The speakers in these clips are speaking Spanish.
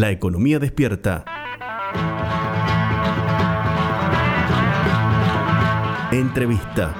La economía despierta. Entrevista.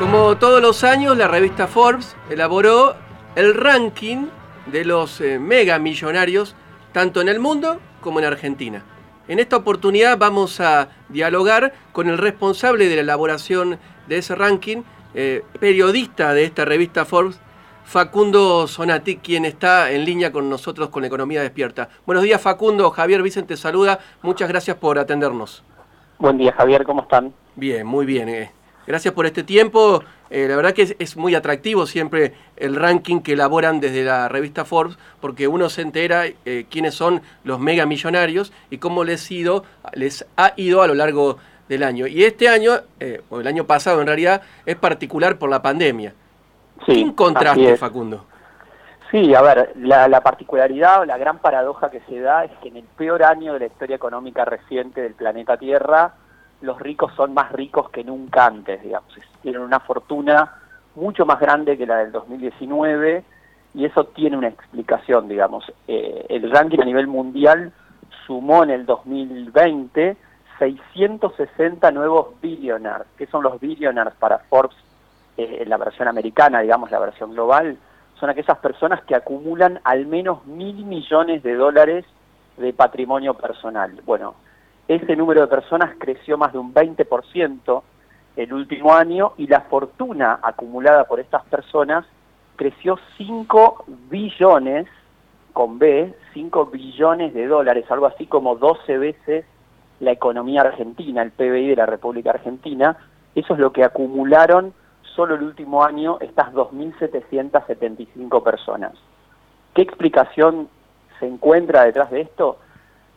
Como todos los años, la revista Forbes elaboró el ranking de los eh, mega millonarios, tanto en el mundo como en Argentina. En esta oportunidad vamos a dialogar con el responsable de la elaboración de ese ranking, eh, periodista de esta revista Forbes, Facundo Sonati, quien está en línea con nosotros con Economía Despierta. Buenos días, Facundo. Javier Vicente saluda. Muchas gracias por atendernos. Buen día, Javier. ¿Cómo están? Bien, muy bien. Eh. Gracias por este tiempo. Eh, la verdad que es, muy atractivo siempre el ranking que elaboran desde la revista Forbes, porque uno se entera eh, quiénes son los mega millonarios y cómo les, ido, les ha ido a lo largo del año. Y este año, eh, o el año pasado en realidad, es particular por la pandemia. Sí, ¿Qué encontraste, Facundo? Sí, a ver, la, la particularidad o la gran paradoja que se da es que en el peor año de la historia económica reciente del planeta Tierra, los ricos son más ricos que nunca antes, digamos. Tienen una fortuna mucho más grande que la del 2019 y eso tiene una explicación, digamos. Eh, el ranking a nivel mundial sumó en el 2020 660 nuevos billionaires. ¿Qué son los billionaires para Forbes? Eh, la versión americana, digamos, la versión global, son aquellas personas que acumulan al menos mil millones de dólares de patrimonio personal. Bueno, ese número de personas creció más de un 20% el último año y la fortuna acumulada por estas personas creció 5 billones, con B, 5 billones de dólares, algo así como 12 veces la economía argentina, el PBI de la República Argentina. Eso es lo que acumularon solo el último año estas 2.775 personas. ¿Qué explicación se encuentra detrás de esto?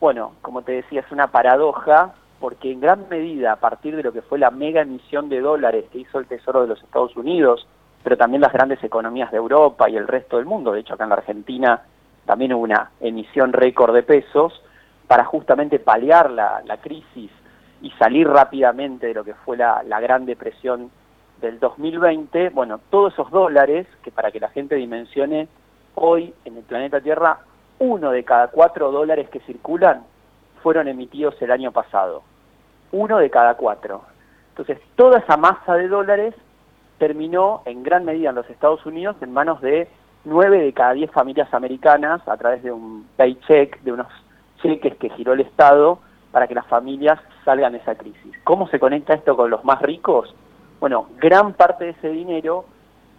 Bueno, como te decía, es una paradoja porque en gran medida a partir de lo que fue la mega emisión de dólares que hizo el Tesoro de los Estados Unidos, pero también las grandes economías de Europa y el resto del mundo, de hecho acá en la Argentina también hubo una emisión récord de pesos, para justamente paliar la, crisis y salir rápidamente de lo que fue la, la Gran Depresión del 2020, bueno, todos esos dólares, que para que la gente dimensione, hoy en el planeta Tierra uno de cada cuatro dólares que circulan fueron emitidos el año pasado. Uno de cada cuatro. Entonces, toda esa masa de dólares terminó en gran medida en los Estados Unidos en manos de nueve de cada diez familias americanas a través de un paycheck, de unos cheques que giró el Estado para que las familias salgan de esa crisis. ¿Cómo se conecta esto con los más ricos? Bueno, gran parte de ese dinero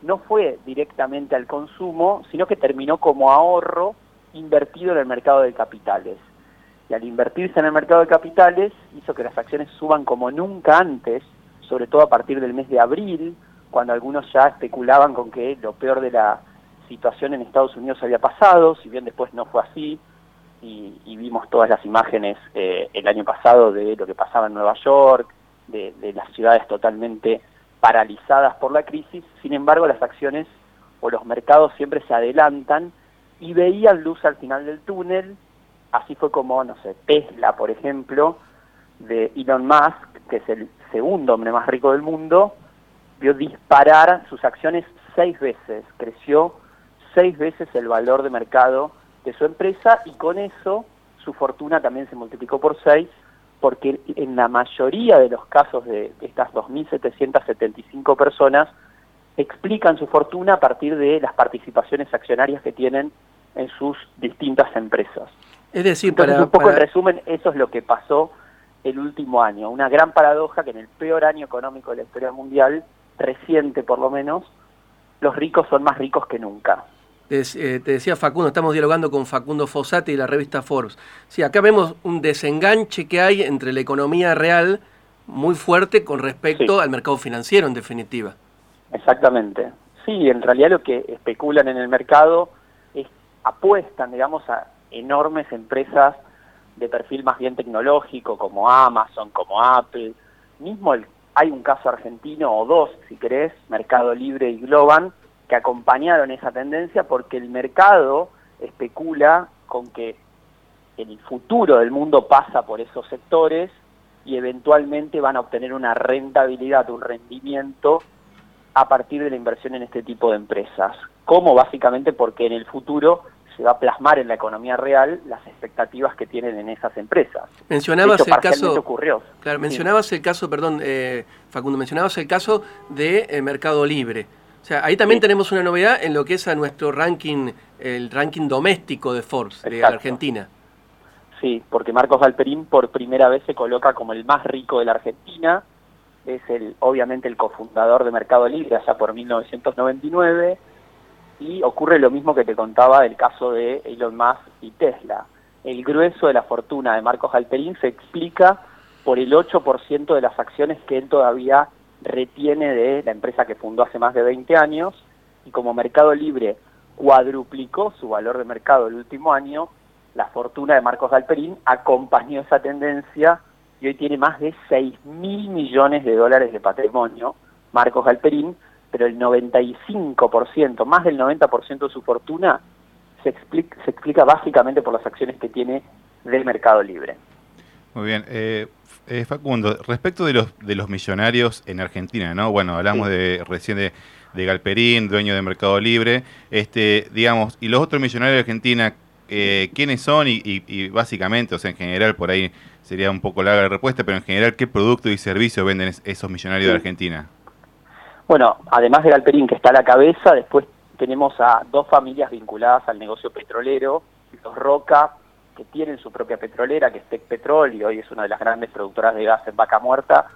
no fue directamente al consumo, sino que terminó como ahorro invertido en el mercado de capitales. Y al invertirse en el mercado de capitales hizo que las acciones suban como nunca antes, sobre todo a partir del mes de abril, cuando algunos ya especulaban con que lo peor de la situación en Estados Unidos había pasado, si bien después no fue así, y, vimos todas las imágenes eh, el año pasado de lo que pasaba en Nueva York, de, de las ciudades totalmente paralizadas por la crisis, sin embargo las acciones o los mercados siempre se adelantan y veían luz al final del túnel, así fue como, no sé, Tesla, por ejemplo, de Elon Musk, que es el segundo hombre más rico del mundo, vio disparar sus acciones seis veces, creció seis veces el valor de mercado de su empresa y con eso su fortuna también se multiplicó por seis, porque en la mayoría de los casos de estas 2.775 personas explican su fortuna a partir de las participaciones accionarias que tienen en sus distintas empresas. Es decir, para, un poco en resumen, eso es lo que pasó el último año. Una gran paradoja que en el peor año económico de la historia mundial, reciente por lo menos, los ricos son más ricos que nunca. Eh, te decía Facundo, estamos dialogando con Facundo Fossati y la revista Forbes. Sí, acá vemos un desenganche que hay entre la economía real muy fuerte con respecto al mercado financiero, en definitiva. Exactamente. Sí, en realidad lo que especulan en el mercado apuestan, digamos, a enormes empresas de perfil más bien tecnológico, como Amazon, como Apple. Mismo hay un caso argentino, o dos, si querés, Mercado Libre y Globan, que acompañaron esa tendencia porque el mercado especula con que el futuro del mundo pasa por esos sectores y eventualmente van a obtener una rentabilidad, un rendimiento a partir de la inversión en este tipo de empresas ¿Cómo? Básicamente porque en el futuro se va a plasmar en la economía real las expectativas que tienen en esas empresas. Mencionabas el caso. Ocurrió. Claro, mencionabas el caso, perdón, eh, Facundo, mencionabas el caso de eh, Mercado Libre. O sea, ahí también tenemos una novedad en lo que es a nuestro ranking, el ranking doméstico de Forbes de Argentina. Sí, porque Marcos Valperín por primera vez se coloca como el más rico de la Argentina. Es el, obviamente el cofundador de Mercado Libre allá por 1999 y ocurre lo mismo que te contaba del caso de Elon Musk y Tesla. El grueso de la fortuna de Marcos Alperín se explica por el 8% de las acciones que él todavía retiene de la empresa que fundó hace más de 20 años y como Mercado Libre cuadruplicó su valor de mercado el último año, la fortuna de Marcos Alperín acompañó esa tendencia y hoy tiene más de 6 mil millones de dólares de patrimonio, Marcos Alperín, pero el 95%, más del 90% de su fortuna se explica, se explica básicamente por las acciones que tiene del mercado libre. Muy bien. Eh, eh, Facundo, respecto de los, de los millonarios en Argentina, ¿no? Bueno, hablamos de recién de, Galperín, dueño de Mercado Libre, este, digamos, y los otros millonarios de Argentina, eh, ¿quiénes son? Y, y, básicamente, o sea, en general, por ahí sería un poco larga la respuesta, pero en general, ¿qué producto y servicio venden esos millonarios de Argentina? Bueno, además de Galperín, que está a la cabeza, después tenemos a dos familias vinculadas al negocio petrolero, los Roca, que tienen su propia petrolera, que es Tec Petrol, y hoy es una de las grandes productoras de gas en Vaca Muerta,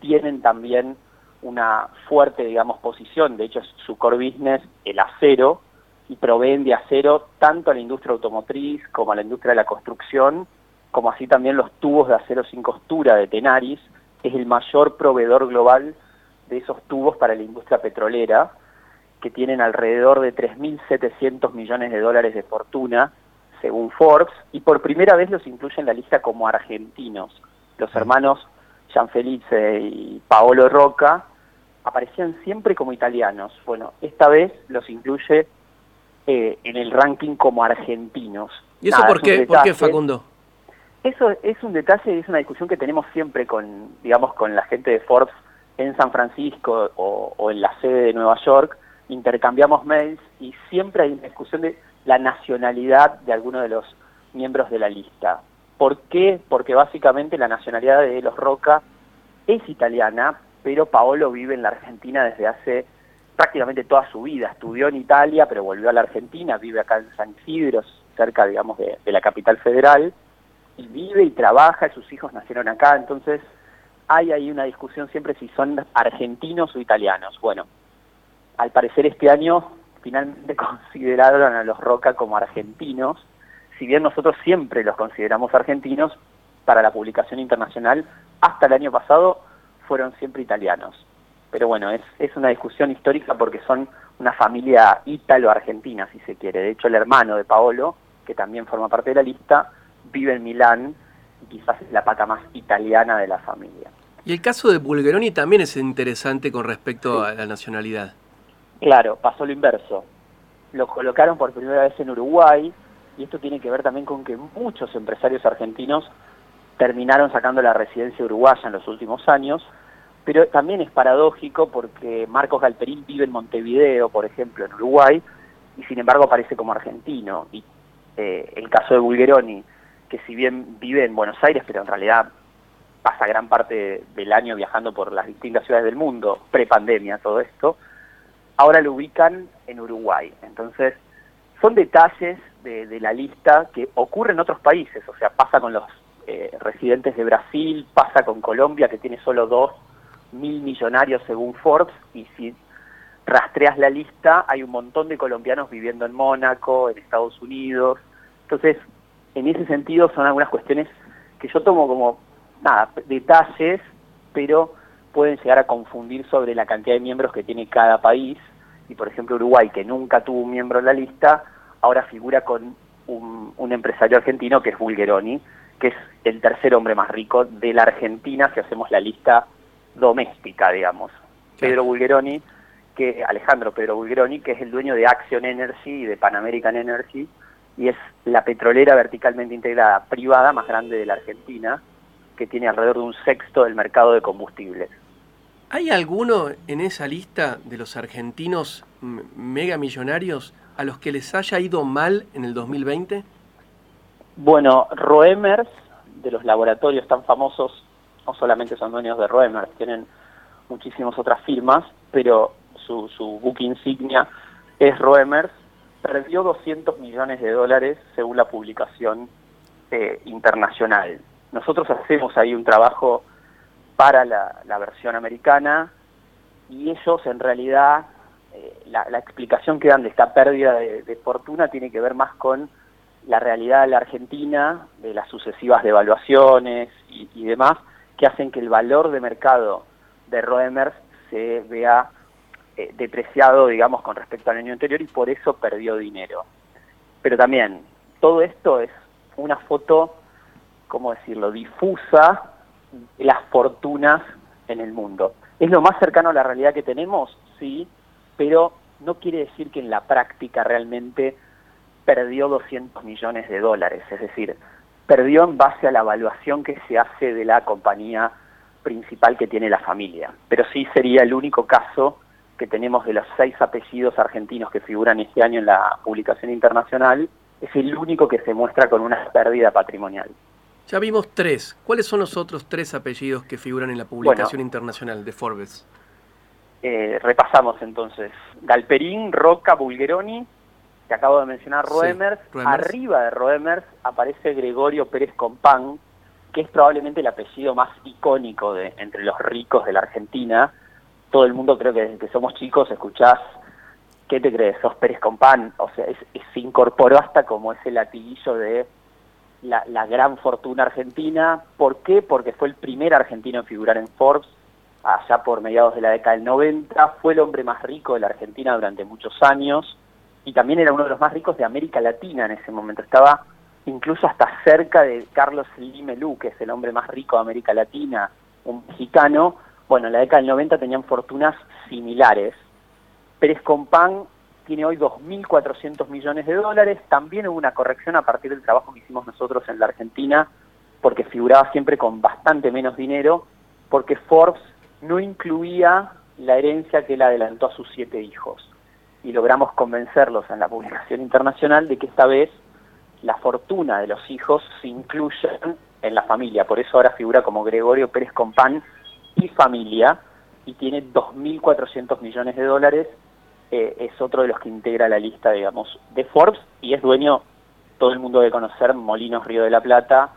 tienen también una fuerte, digamos, posición, de hecho es su core business, el acero, y proveen de acero tanto a la industria automotriz como a la industria de la construcción, como así también los tubos de acero sin costura de Tenaris, es el mayor proveedor global de esos tubos para la industria petrolera, que tienen alrededor de 3.700 millones de dólares de fortuna, según Forbes, y por primera vez los incluye en la lista como argentinos. Los hermanos Gianfelice y Paolo Roca aparecían siempre como italianos. Bueno, esta vez los incluye eh, en el ranking como argentinos. ¿Y eso por, qué, por qué, Facundo? Eso es un detalle y es una discusión que tenemos siempre con, digamos, con la gente de Forbes en San Francisco o, en la sede de Nueva York, intercambiamos mails y siempre hay una discusión de la nacionalidad de alguno de los miembros de la lista. ¿Por qué? Porque básicamente la nacionalidad de los Roca es italiana, pero Paolo vive en la Argentina desde hace prácticamente toda su vida. Estudió en Italia, pero volvió a la Argentina, vive acá en San Isidro, cerca, digamos, de, de la capital federal, y vive y trabaja, sus hijos nacieron acá, entonces hay ahí una discusión siempre si son argentinos o italianos. Bueno, al parecer este año finalmente consideraron a los Roca como argentinos, si bien nosotros siempre los consideramos argentinos, para la publicación internacional hasta el año pasado fueron siempre italianos. Pero bueno, es, es una discusión histórica porque son una familia ítalo-argentina, si se quiere. De hecho, el hermano de Paolo, que también forma parte de la lista, vive en Milán y quizás es la pata más italiana de la familia. Y el caso de Bulgeroni también es interesante con respecto a la nacionalidad. Claro, pasó lo inverso. Lo colocaron por primera vez en Uruguay y esto tiene que ver también con que muchos empresarios argentinos terminaron sacando la residencia uruguaya en los últimos años, pero también es paradójico porque Marcos Galperín vive en Montevideo, por ejemplo, en Uruguay, y sin embargo aparece como argentino. Y eh, el caso de Bulgeroni, que si bien vive en Buenos Aires, pero en realidad pasa gran parte del año viajando por las distintas ciudades del mundo, pre-pandemia todo esto, ahora lo ubican en Uruguay. Entonces, son detalles de, la lista que ocurren en otros países, o sea, pasa con los eh, residentes de Brasil, pasa con Colombia, que tiene solo dos mil millonarios según Forbes, y si rastreas la lista, hay un montón de colombianos viviendo en Mónaco, en Estados Unidos. Entonces, en ese sentido son algunas cuestiones que yo tomo como, nada, detalles, pero pueden llegar a confundir sobre la cantidad de miembros que tiene cada país. Y por ejemplo Uruguay, que nunca tuvo un miembro en la lista, ahora figura con un, empresario argentino que es Bulgeroni, que es el tercer hombre más rico de la Argentina si hacemos la lista doméstica, digamos. Pedro Bulgeroni, que Alejandro Pedro Bulgeroni, que es el dueño de Action Energy y de Pan American Energy, y es la petrolera verticalmente integrada privada más grande de la Argentina, que tiene alrededor de un sexto del mercado de combustibles. ¿Hay alguno en esa lista de los argentinos mega millonarios a los que les haya ido mal en el 2020? Bueno, Roemers, de los laboratorios tan famosos, no solamente son dueños de Roemers, tienen muchísimas otras firmas, pero su, su book insignia es Roemers, perdió 200 millones de dólares según la publicación eh, internacional. Nosotros hacemos ahí un trabajo para la, versión americana y ellos en realidad eh, la, explicación que dan de esta pérdida de, fortuna tiene que ver más con la realidad de la Argentina, de las sucesivas devaluaciones y, demás, que hacen que el valor de mercado de Roemers se vea eh, depreciado, digamos, con respecto al año anterior y por eso perdió dinero. Pero también, todo esto es una foto, ¿cómo decirlo?, difusa las fortunas en el mundo. ¿Es lo más cercano a la realidad que tenemos? Sí, pero no quiere decir que en la práctica realmente perdió 200 millones de dólares, es decir, perdió en base a la evaluación que se hace de la compañía principal que tiene la familia. Pero sí sería el único caso que tenemos de los seis apellidos argentinos que figuran este año en la publicación internacional, es el único que se muestra con una pérdida patrimonial. Ya vimos tres. ¿Cuáles son los otros tres apellidos que figuran en la publicación internacional de Forbes? Eh, repasamos entonces. Galperín, Roca, Bulgeroni, que acabo de mencionar, Roemers. Arriba de Roemers aparece Gregorio Pérez Compán, que es probablemente el apellido más icónico de, entre los ricos de la Argentina. Todo el mundo creo que desde que somos chicos escuchás, ¿qué te crees? Sos Pérez Compán. O sea, se incorporó hasta como ese latiguillo de la, la, gran fortuna argentina. ¿Por qué? Porque fue el primer argentino en figurar en Forbes allá por mediados de la década del 90. Fue el hombre más rico de la Argentina durante muchos años y también era uno de los más ricos de América Latina en ese momento. Estaba incluso hasta cerca de Carlos Limelú, que es el hombre más rico de América Latina, un mexicano. Bueno, en la década del 90 tenían fortunas similares. Pérez Compán tiene hoy 2.400 millones de dólares. También hubo una corrección a partir del trabajo que hicimos nosotros en la Argentina, porque figuraba siempre con bastante menos dinero, porque Forbes no incluía la herencia que él adelantó a sus siete hijos. Y logramos convencerlos en la publicación internacional de que esta vez la fortuna de los hijos se incluye en la familia. Por eso ahora figura como Gregorio Pérez Compán y familia y tiene 2.400 millones de dólares. Eh, es otro de los que integra la lista, digamos, de Forbes y es dueño, todo el mundo debe conocer, Molinos Río de la Plata,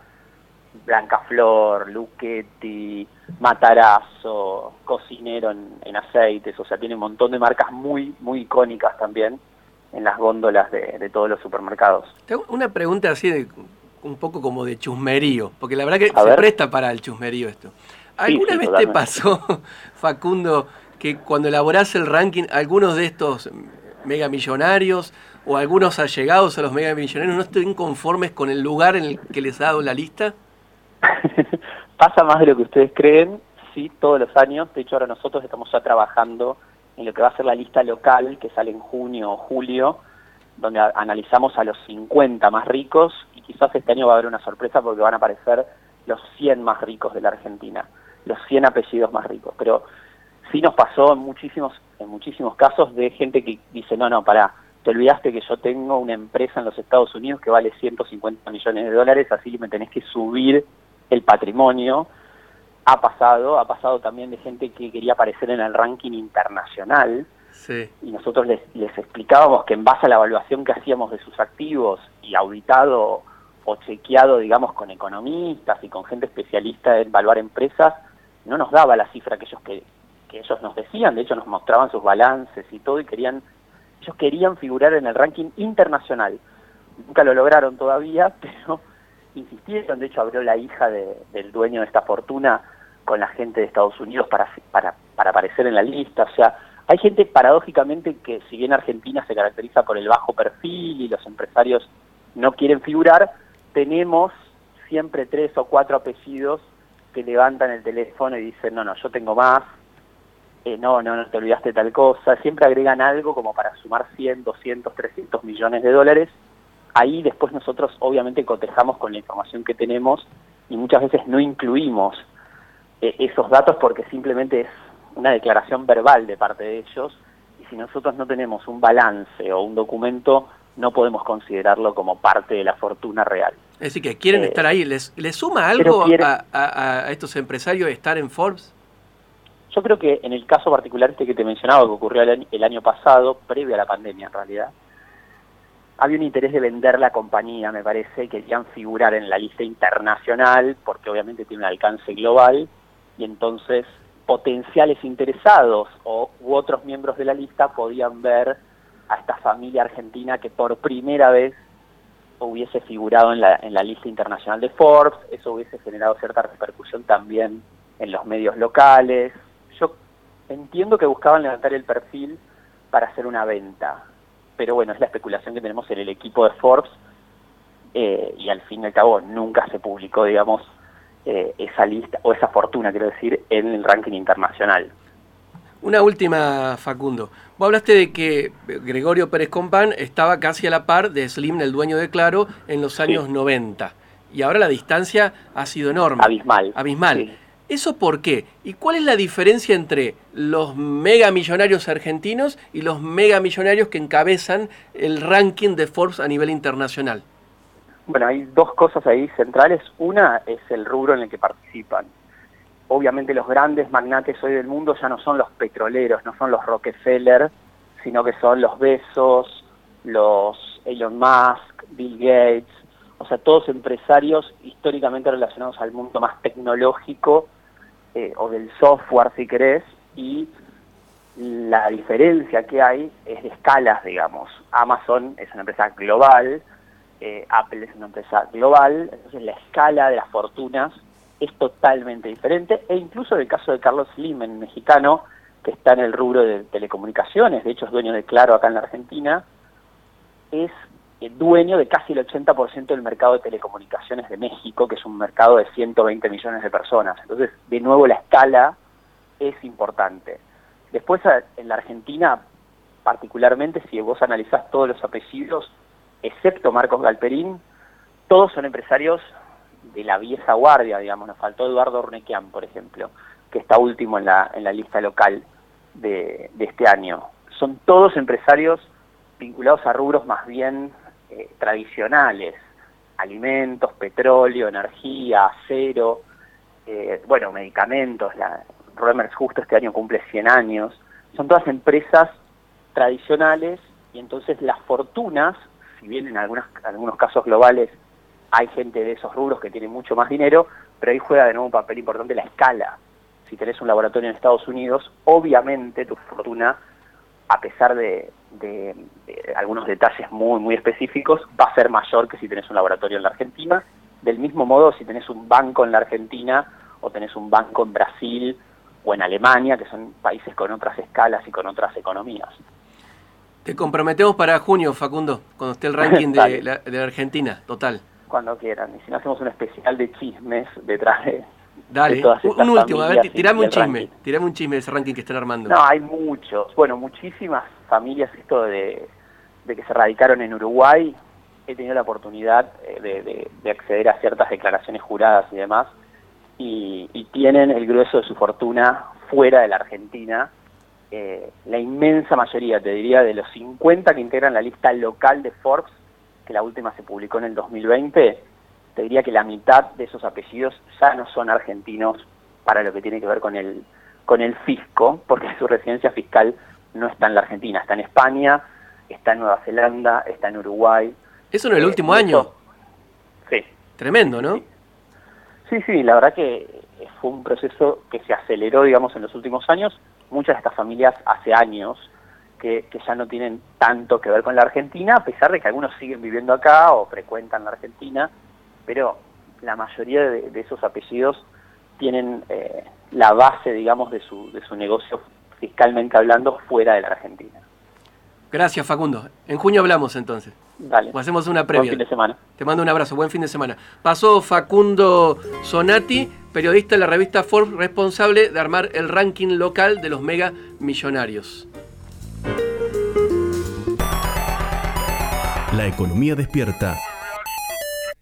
Blanca Flor, Luchetti, Matarazo, Cocinero en, en, aceites, o sea, tiene un montón de marcas muy, muy icónicas también en las góndolas de, todos los supermercados. Tengo una pregunta así de un poco como de chusmerío, porque la verdad que se presta para el chusmerío esto. ¿Alguna vez te pasó, Facundo, que cuando elaborás el ranking, algunos de estos megamillonarios o algunos allegados a los megamillonarios no estén conformes con el lugar en el que les ha dado la lista? Pasa más de lo que ustedes creen, sí, todos los años. De hecho, ahora nosotros estamos ya trabajando en lo que va a ser la lista local que sale en junio o julio, donde analizamos a los 50 más ricos y quizás este año va a haber una sorpresa porque van a aparecer los 100 más ricos de la Argentina, los 100 apellidos más ricos. Pero sí nos pasó en muchísimos, en muchísimos casos de gente que dice, no, no, pará, te olvidaste que yo tengo una empresa en los Estados Unidos que vale 150 millones de dólares, así me tenés que subir el patrimonio ha pasado, ha pasado también de gente que quería aparecer en el ranking internacional. Y nosotros les, les explicábamos que en base a la evaluación que hacíamos de sus activos y auditado o chequeado, digamos, con economistas y con gente especialista en evaluar empresas, no nos daba la cifra que ellos que, ellos nos decían, de hecho nos mostraban sus balances y todo y querían ellos querían figurar en el ranking internacional. Nunca lo lograron todavía, pero insistieron, de hecho abrió la hija del dueño de esta fortuna con la gente de Estados Unidos para, para, para aparecer en la lista. O sea, hay gente paradójicamente que si bien Argentina se caracteriza por el bajo perfil y los empresarios no quieren figurar, tenemos siempre tres o cuatro apellidos que levantan el teléfono y dicen, no, no, yo tengo más, eh, no, no, no te olvidaste tal cosa, siempre agregan algo como para sumar 100, 200, 300 millones de dólares. Ahí después nosotros obviamente cotejamos con la información que tenemos y muchas veces no incluimos eh, esos datos porque simplemente es una declaración verbal de parte de ellos, y si nosotros no tenemos un balance o un documento, no podemos considerarlo como parte de la fortuna real. Es decir, que quieren Eh, estar ahí. ¿Les, les suma algo quiere- a, a- a estos empresarios estar en Forbes? Yo creo que en el caso particular este que te mencionaba, que ocurrió el año, pasado, previo a la pandemia en realidad, había un interés de vender la compañía, me parece, querían figurar en la lista internacional, porque obviamente tiene un alcance global, y entonces potenciales interesados o, u otros miembros de la lista podían ver a esta familia argentina que por primera vez hubiese figurado en la lista internacional de Forbes, eso hubiese generado cierta repercusión también en los medios locales. Entiendo que buscaban levantar el perfil para hacer una venta, pero bueno, es la especulación que tenemos en el equipo de Forbes eh, y al fin y al cabo nunca se publicó, digamos, eh, esa lista o esa fortuna, quiero decir, en el ranking internacional. Una última, Facundo. Vos hablaste de que Gregorio Pérez Compán estaba casi a la par de Slim, el dueño de Claro, en los años 90. Y ahora la distancia ha sido enorme. Abismal. Abismal. Sí. ¿Eso por qué? ¿Y cuál es la diferencia entre los megamillonarios argentinos y los megamillonarios que encabezan el ranking de Forbes a nivel internacional? Bueno, hay dos cosas ahí centrales. Una es el rubro en el que participan. Obviamente los grandes magnates hoy del mundo ya no son los petroleros, no son los Rockefeller, sino que son los Bezos, los Elon Musk, Bill Gates, o sea, todos empresarios históricamente relacionados al mundo más tecnológico eh, o del software, si querés, y la diferencia que hay es de escalas, digamos. Amazon es una empresa global, eh, Apple es una empresa global, entonces la escala de las fortunas es totalmente diferente, e incluso en el caso de Carlos Slim, el mexicano, que está en el rubro de telecomunicaciones, de hecho es dueño de Claro acá en la Argentina, es dueño de casi el 80% del mercado de telecomunicaciones de México, que es un mercado de 120 millones de personas. Entonces, de nuevo, la escala es importante. Después, en la Argentina, particularmente, si vos analizás todos los apellidos, excepto Marcos Galperín, todos son empresarios de la vieja guardia, digamos. Nos faltó Eduardo Urnequian, por ejemplo, que está último en la, en la lista local de, de este año. Son todos empresarios vinculados a rubros más bien eh, tradicionales, alimentos, petróleo, energía, acero, eh, bueno, medicamentos, la Remers justo este año cumple 100 años, son todas empresas tradicionales y entonces las fortunas, si bien en algunas, algunos casos globales hay gente de esos rubros que tiene mucho más dinero, pero ahí juega de nuevo un papel importante la escala. Si tenés un laboratorio en Estados Unidos, obviamente tu fortuna, a pesar de, de- de algunos detalles muy, muy específicos, va a ser mayor que si tenés un laboratorio en la Argentina. Del mismo modo, si tenés un banco en la Argentina o tenés un banco en Brasil o en Alemania, que son países con otras escalas y con otras economías. Te comprometemos para junio, Facundo, cuando esté el ranking de la, de la Argentina, total. Cuando quieran. Y si no hacemos un especial de chismes detrás de, Dale, un, último, a ver, tirame un chisme, ranking. tirame un chisme de ese ranking que están armando. No, hay muchos. Bueno, muchísimas familias, esto de, de que se radicaron en Uruguay, he tenido la oportunidad eh, de, de- de acceder a ciertas declaraciones juradas y demás, y, y tienen el grueso de su fortuna fuera de la Argentina. Eh, la inmensa mayoría, te diría, de los 50 que integran la lista local de Forbes, que la última se publicó en el 2020, te diría que la mitad de esos apellidos ya no son argentinos para lo que tiene que ver con el con el fisco, porque su residencia fiscal no está en la Argentina, está en España, está en Nueva Zelanda, está en Uruguay. Eso en el Eh, último año. eso- Sí, Tremendo, ¿no? Sí. sí, sí, la verdad que fue un proceso que se aceleró, digamos, en los últimos años. Muchas de estas familias hace años que, que ya no tienen tanto que ver con la Argentina, a pesar de que algunos siguen viviendo acá o frecuentan la Argentina, pero la mayoría de, de esos apellidos tienen eh, la base, digamos, de su, de su negocio fiscalmente hablando fuera de la Argentina. Gracias, Facundo. En junio hablamos entonces. Dale. O hacemos una Buen previa. fin de semana. Te mando un abrazo, buen fin de semana. Pasó Facundo Sonati, periodista de la revista Forbes, responsable de armar el ranking local de los mega millonarios. La economía despierta